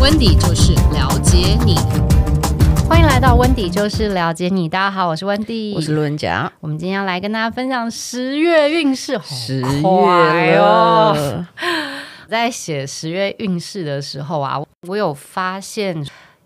温迪就是了解你，欢迎来到温迪就是了解你。大家好，我是温迪，我是路人甲。我们今天要来跟大家分享十月运势，十月哟。在写十月运势的时候啊，我有发现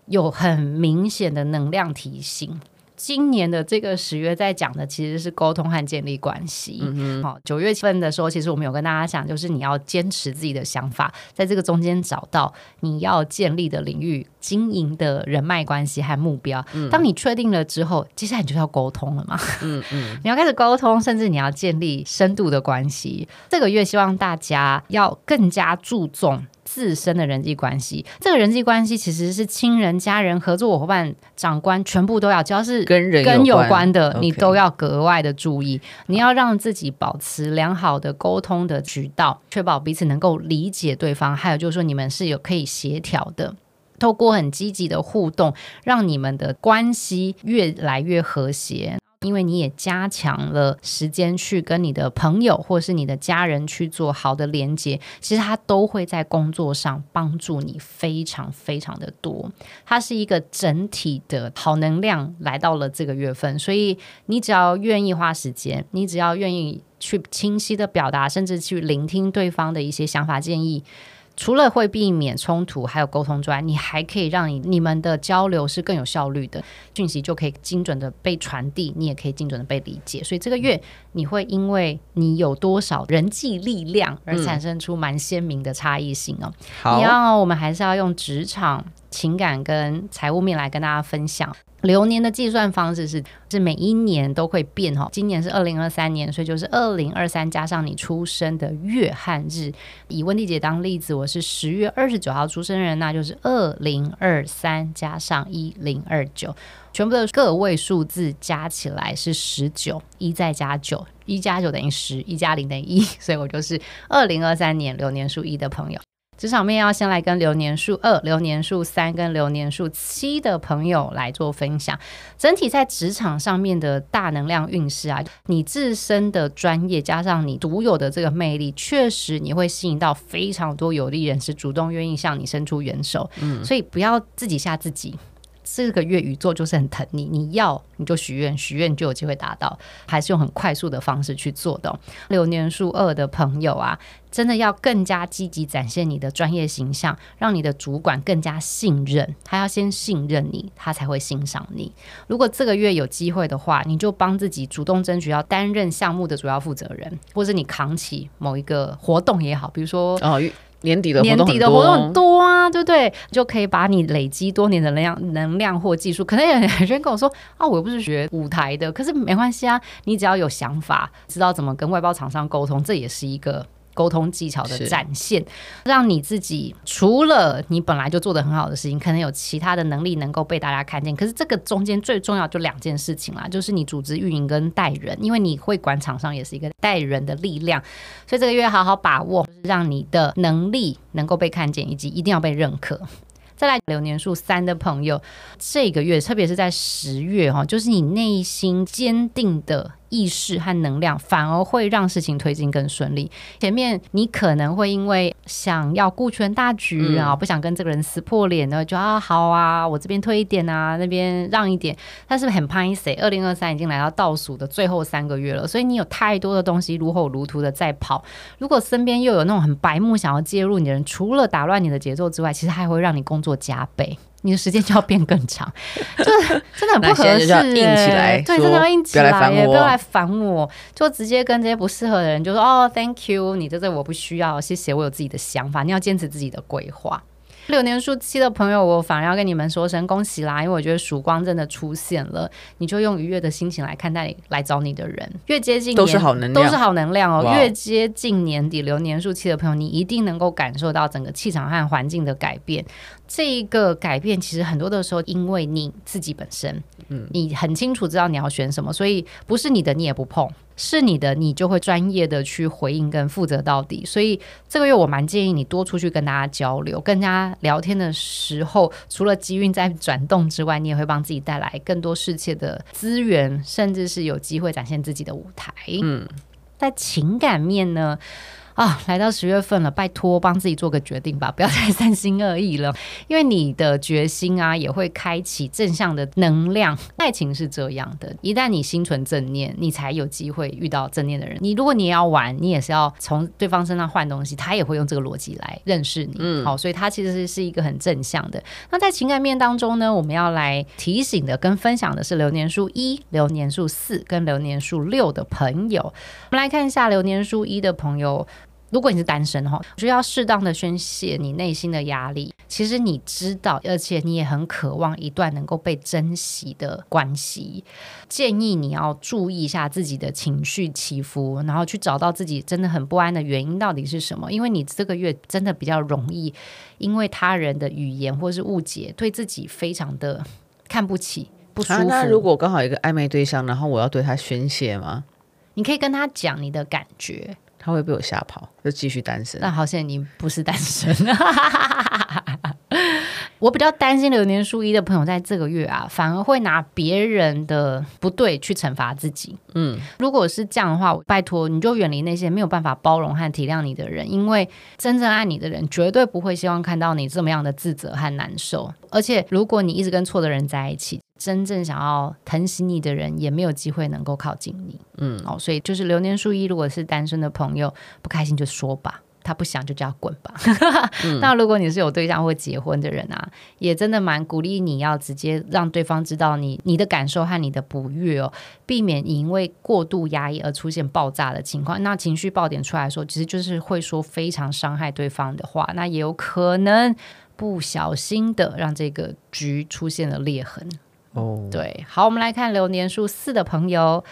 有很明显的能量提醒。今年的这个十月在讲的其实是沟通和建立关系。嗯好，九月份的时候，其实我们有跟大家讲，就是你要坚持自己的想法，在这个中间找到你要建立的领域、经营的人脉关系和目标。嗯、当你确定了之后，接下来你就要沟通了嘛。嗯嗯，你要开始沟通，甚至你要建立深度的关系。这个月希望大家要更加注重。自身的人际关系，这个人际关系其实是亲人、家人、合作伙伴、长官，全部都要，只要是跟人跟有关的，你都要格外的注意。你要让自己保持良好的沟通的渠道，确保彼此能够理解对方。还有就是说，你们是有可以协调的，透过很积极的互动，让你们的关系越来越和谐。因为你也加强了时间去跟你的朋友或是你的家人去做好的连接，其实他都会在工作上帮助你非常非常的多。它是一个整体的好能量来到了这个月份，所以你只要愿意花时间，你只要愿意去清晰的表达，甚至去聆听对方的一些想法建议。除了会避免冲突，还有沟通之外，你还可以让你你们的交流是更有效率的，讯息就可以精准的被传递，你也可以精准的被理解。所以这个月你会因为你有多少人际力量而产生出蛮鲜明的差异性哦。好，你要我们还是要用职场、情感跟财务面来跟大家分享。流年的计算方式是是每一年都会变哈，今年是二零二三年，所以就是二零二三加上你出生的月和日。以温蒂姐当例子，我是十月二十九号出生人，那就是二零二三加上一零二九，全部的个位数字加起来是十九，一再加九，一加九等于十，一加零等于一，所以我就是二零二三年流年数一的朋友。职场面要先来跟流年数二、流年数三跟流年数七的朋友来做分享。整体在职场上面的大能量运势啊，你自身的专业加上你独有的这个魅力，确实你会吸引到非常多有利人士主动愿意向你伸出援手。嗯，所以不要自己吓自己。这个月宇宙就是很疼你，你要你就许愿，许愿就有机会达到，还是用很快速的方式去做的。流年数二的朋友啊，真的要更加积极展现你的专业形象，让你的主管更加信任，他要先信任你，他才会欣赏你。如果这个月有机会的话，你就帮自己主动争取要担任项目的主要负责人，或者你扛起某一个活动也好，比如说哦。年底的年底的活动很多啊，对不对？就可以把你累积多年的能量、能量或技术。可能有人跟我说啊，我又不是学舞台的，可是没关系啊，你只要有想法，知道怎么跟外包厂商沟通，这也是一个。沟通技巧的展现，让你自己除了你本来就做的很好的事情，可能有其他的能力能够被大家看见。可是这个中间最重要就两件事情啦，就是你组织运营跟带人，因为你会管厂商也是一个带人的力量。所以这个月好好把握，让你的能力能够被看见，以及一定要被认可。再来流年数三的朋友，这个月特别是在十月哈，就是你内心坚定的。意识和能量反而会让事情推进更顺利。前面你可能会因为想要顾全大局啊，不想跟这个人撕破脸呢，就啊好啊，我这边推一点啊，那边让一点。但是很拍谢，二零二三已经来到倒数的最后三个月了，所以你有太多的东西如火如荼的在跑。如果身边又有那种很白目想要介入你的人，除了打乱你的节奏之外，其实还会让你工作加倍。你的时间就要变更长，就是真的很不合适。硬起来，对，真的要硬起来，也不要来烦我，就直接跟这些不适合的人就说哦，Thank you，你在这我不需要，谢谢，我有自己的想法，你要坚持自己的规划。流年数七的朋友，我反而要跟你们说声恭喜啦！因为我觉得曙光真的出现了，你就用愉悦的心情来看待来找你的人。越接近都是好能量，都是好能量哦。越接近年底，流年数期的朋友，你一定能够感受到整个气场和环境的改变。这一个改变其实很多的时候，因为你自己本身，嗯，你很清楚知道你要选什么，所以不是你的你也不碰。是你的，你就会专业的去回应跟负责到底。所以这个月我蛮建议你多出去跟大家交流，跟大家聊天的时候，除了机运在转动之外，你也会帮自己带来更多世界的资源，甚至是有机会展现自己的舞台。嗯，在情感面呢，啊，来到十月份了，拜托帮自己做个决定吧，不要再三心二意了。因为你的决心啊，也会开启正向的能量。爱情是这样的，一旦你心存正念，你才有机会遇到正念的人。你如果你也要玩，你也是要从对方身上换东西，他也会用这个逻辑来认识你。嗯，好，所以他其实是是一个很正向的。那在情感面当中呢，我们要来提醒的跟分享的是流年数一、流年数四跟流年数六的朋友。我们来看一下流年数一的朋友。如果你是单身哈，需要适当的宣泄你内心的压力。其实你知道，而且你也很渴望一段能够被珍惜的关系。建议你要注意一下自己的情绪起伏，然后去找到自己真的很不安的原因到底是什么。因为你这个月真的比较容易，因为他人的语言或是误解，对自己非常的看不起、不舒服。那如果刚好一个暧昧对象，然后我要对他宣泄吗？你可以跟他讲你的感觉。他会被我吓跑，就继续单身。那好像你不是单身。我比较担心流年数一的朋友在这个月啊，反而会拿别人的不对去惩罚自己。嗯，如果是这样的话，拜托你就远离那些没有办法包容和体谅你的人，因为真正爱你的人绝对不会希望看到你这么样的自责和难受。而且，如果你一直跟错的人在一起，真正想要疼惜你的人也没有机会能够靠近你，嗯，哦，所以就是流年数一，如果是单身的朋友不开心就说吧，他不想就叫他滚吧。嗯、那如果你是有对象或结婚的人啊，也真的蛮鼓励你要直接让对方知道你你的感受和你的不悦哦，避免因为过度压抑而出现爆炸的情况。那情绪爆点出来的时候，其实就是会说非常伤害对方的话，那也有可能不小心的让这个局出现了裂痕。哦，oh. 对，好，我们来看流年数四的朋友，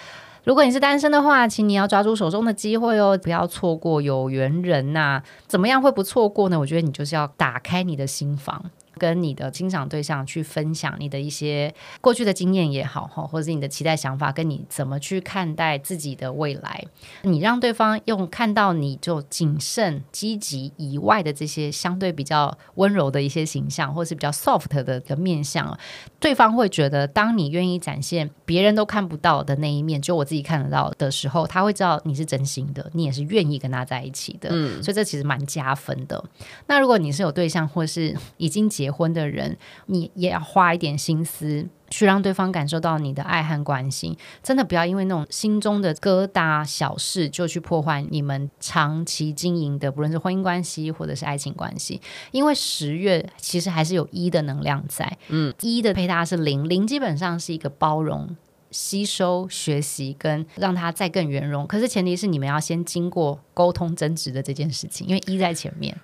如果你是单身的话，请你要抓住手中的机会哦，不要错过有缘人呐、啊。怎么样会不错过呢？我觉得你就是要打开你的心房。跟你的欣赏对象去分享你的一些过去的经验也好，或者是你的期待想法，跟你怎么去看待自己的未来。你让对方用看到你就谨慎、积极以外的这些相对比较温柔的一些形象，或是比较 soft 的的面相，对方会觉得，当你愿意展现别人都看不到的那一面，就我自己看得到的时候，他会知道你是真心的，你也是愿意跟他在一起的。嗯，所以这其实蛮加分的。那如果你是有对象，或是已经结婚的人，你也要花一点心思去让对方感受到你的爱和关心。真的不要因为那种心中的疙瘩小事就去破坏你们长期经营的，不论是婚姻关系或者是爱情关系。因为十月其实还是有一的能量在，嗯，一的配搭是零，零基本上是一个包容、吸收、学习跟让它再更圆融。可是前提是你们要先经过沟通争执的这件事情，因为一在前面。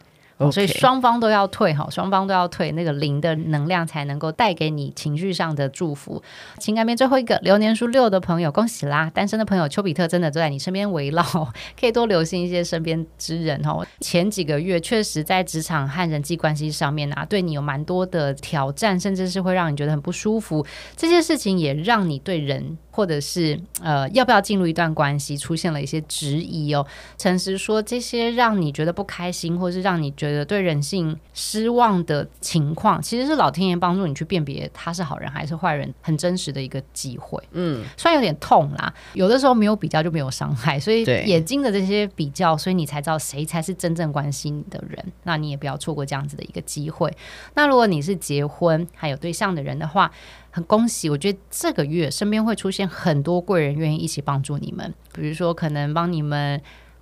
所以双方都要退哈，双方都要退，那个零的能量才能够带给你情绪上的祝福。情感面最后一个流年数六的朋友，恭喜啦！单身的朋友，丘比特真的都在你身边围绕，可以多留心一些身边之人哈。前几个月确实在职场和人际关系上面啊，对你有蛮多的挑战，甚至是会让你觉得很不舒服。这些事情也让你对人。或者是呃，要不要进入一段关系，出现了一些质疑哦。诚实说，这些让你觉得不开心，或是让你觉得对人性失望的情况，其实是老天爷帮助你去辨别他是好人还是坏人，很真实的一个机会。嗯，虽然有点痛啦，有的时候没有比较就没有伤害，所以眼睛的这些比较，所以你才知道谁才是真正关心你的人。那你也不要错过这样子的一个机会。那如果你是结婚还有对象的人的话，很恭喜，我觉得这个月身边会出现很多贵人，愿意一起帮助你们。比如说，可能帮你们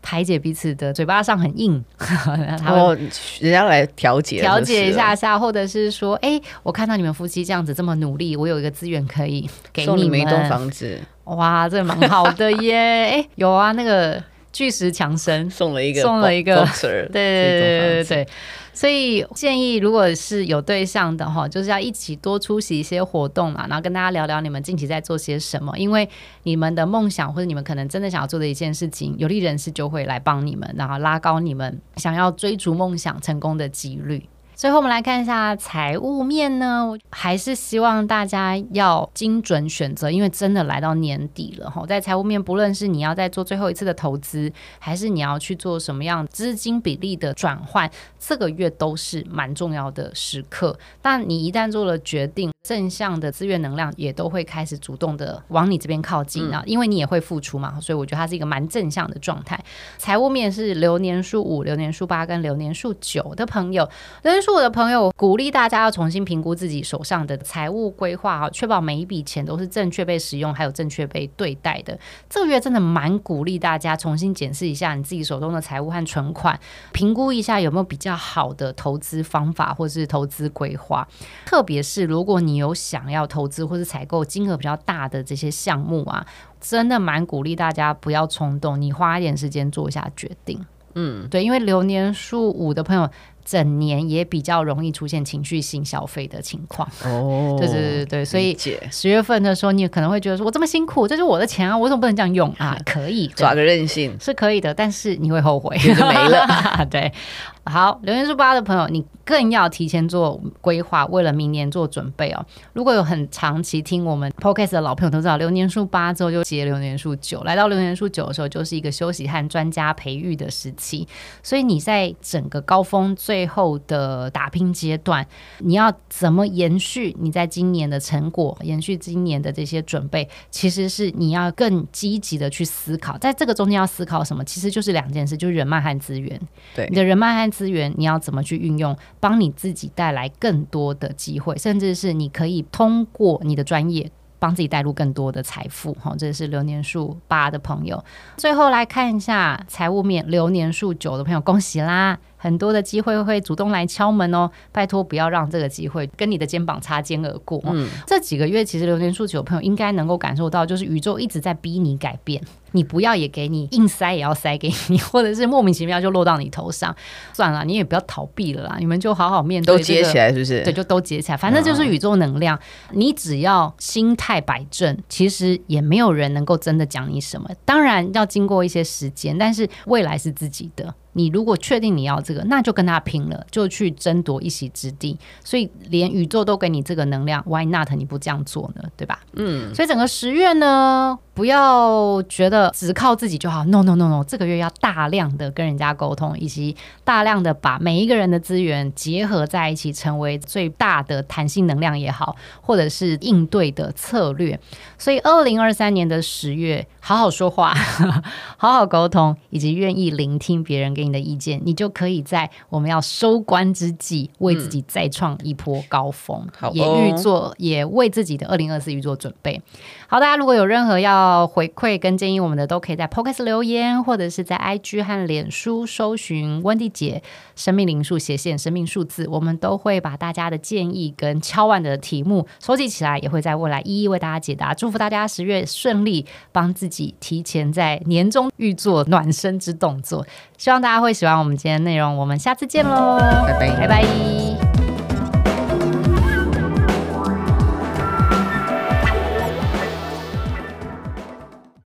排解彼此的嘴巴上很硬，然后人家来调节调节一下下，或者是说，哎，我看到你们夫妻这样子这么努力，我有一个资源可以给你们，送你们一栋房子。哇，这蛮好的耶！哎，有啊，那个巨石强森送了一个送了一个，对对对对对。所以建议，如果是有对象的哈，就是要一起多出席一些活动嘛，然后跟大家聊聊你们近期在做些什么。因为你们的梦想或者你们可能真的想要做的一件事情，有利人士就会来帮你们，然后拉高你们想要追逐梦想成功的几率。最后我们来看一下财务面呢，还是希望大家要精准选择，因为真的来到年底了哈。在财务面，不论是你要在做最后一次的投资，还是你要去做什么样资金比例的转换，这个月都是蛮重要的时刻。但你一旦做了决定，正向的资源能量也都会开始主动的往你这边靠近啊，因为你也会付出嘛，所以我觉得它是一个蛮正向的状态。财务面是流年数五、流年数八跟流年数九的朋友，流年数五的朋友鼓励大家要重新评估自己手上的财务规划啊，确保每一笔钱都是正确被使用，还有正确被对待的。这个月真的蛮鼓励大家重新检视一下你自己手中的财务和存款，评估一下有没有比较好的投资方法或是投资规划。特别是如果你有想要投资或是采购金额比较大的这些项目啊，真的蛮鼓励大家不要冲动，你花一点时间做一下决定。嗯，对，因为流年数五的朋友。整年也比较容易出现情绪性消费的情况。哦，对对对对，所以十月份的时候，你可能会觉得说，我这么辛苦，这是我的钱啊，我为什么不能这样用？啊？可以耍个任性。是可以的，但是你会后悔，就没了。对，好，流年数八的朋友，你更要提前做规划，为了明年做准备哦。如果有很长期听我们 Podcast 的老朋友都知道，流年数八之后就接流年数九，来到流年数九的时候，就是一个休息和专家培育的时期，所以你在整个高峰最最后的打拼阶段，你要怎么延续你在今年的成果，延续今年的这些准备，其实是你要更积极的去思考。在这个中间要思考什么？其实就是两件事，就是人脉和资源。对，你的人脉和资源，你要怎么去运用，帮你自己带来更多的机会，甚至是你可以通过你的专业。帮自己带入更多的财富，哈，这是流年数八的朋友。最后来看一下财务面，流年数九的朋友，恭喜啦！很多的机会会主动来敲门哦，拜托不要让这个机会跟你的肩膀擦肩而过。嗯，这几个月其实流年数九的朋友应该能够感受到，就是宇宙一直在逼你改变。你不要也给你硬塞，也要塞给你，或者是莫名其妙就落到你头上，算了，你也不要逃避了啦，你们就好好面对，这个，都接起来是不是？对，就都接起来，反正就是宇宙能量。嗯、你只要心态摆正，其实也没有人能够真的讲你什么。当然要经过一些时间，但是未来是自己的。你如果确定你要这个，那就跟他拼了，就去争夺一席之地。所以连宇宙都给你这个能量，Why not？你不这样做呢？对吧？嗯。所以整个十月呢，不要觉得只靠自己就好。No No No No，这个月要大量的跟人家沟通，以及大量的把每一个人的资源结合在一起，成为最大的弹性能量也好，或者是应对的策略。所以二零二三年的十月，好好说话，好好沟通，以及愿意聆听别人给你的意见，你就可以在我们要收官之际，为自己再创一波高峰，嗯、也预做，也为自己的二零二四预做准备。好，大家如果有任何要回馈跟建议我们的，都可以在 Podcast 留言，或者是在 IG 和脸书搜寻温蒂姐生命灵数斜线生命数字，我们都会把大家的建议跟敲完的题目收集起来，也会在未来一一为大家解答。祝福大家十月顺利，帮自己提前在年终预做暖身之动作。希望大家会喜欢我们今天的内容，我们下次见喽，拜拜，拜拜。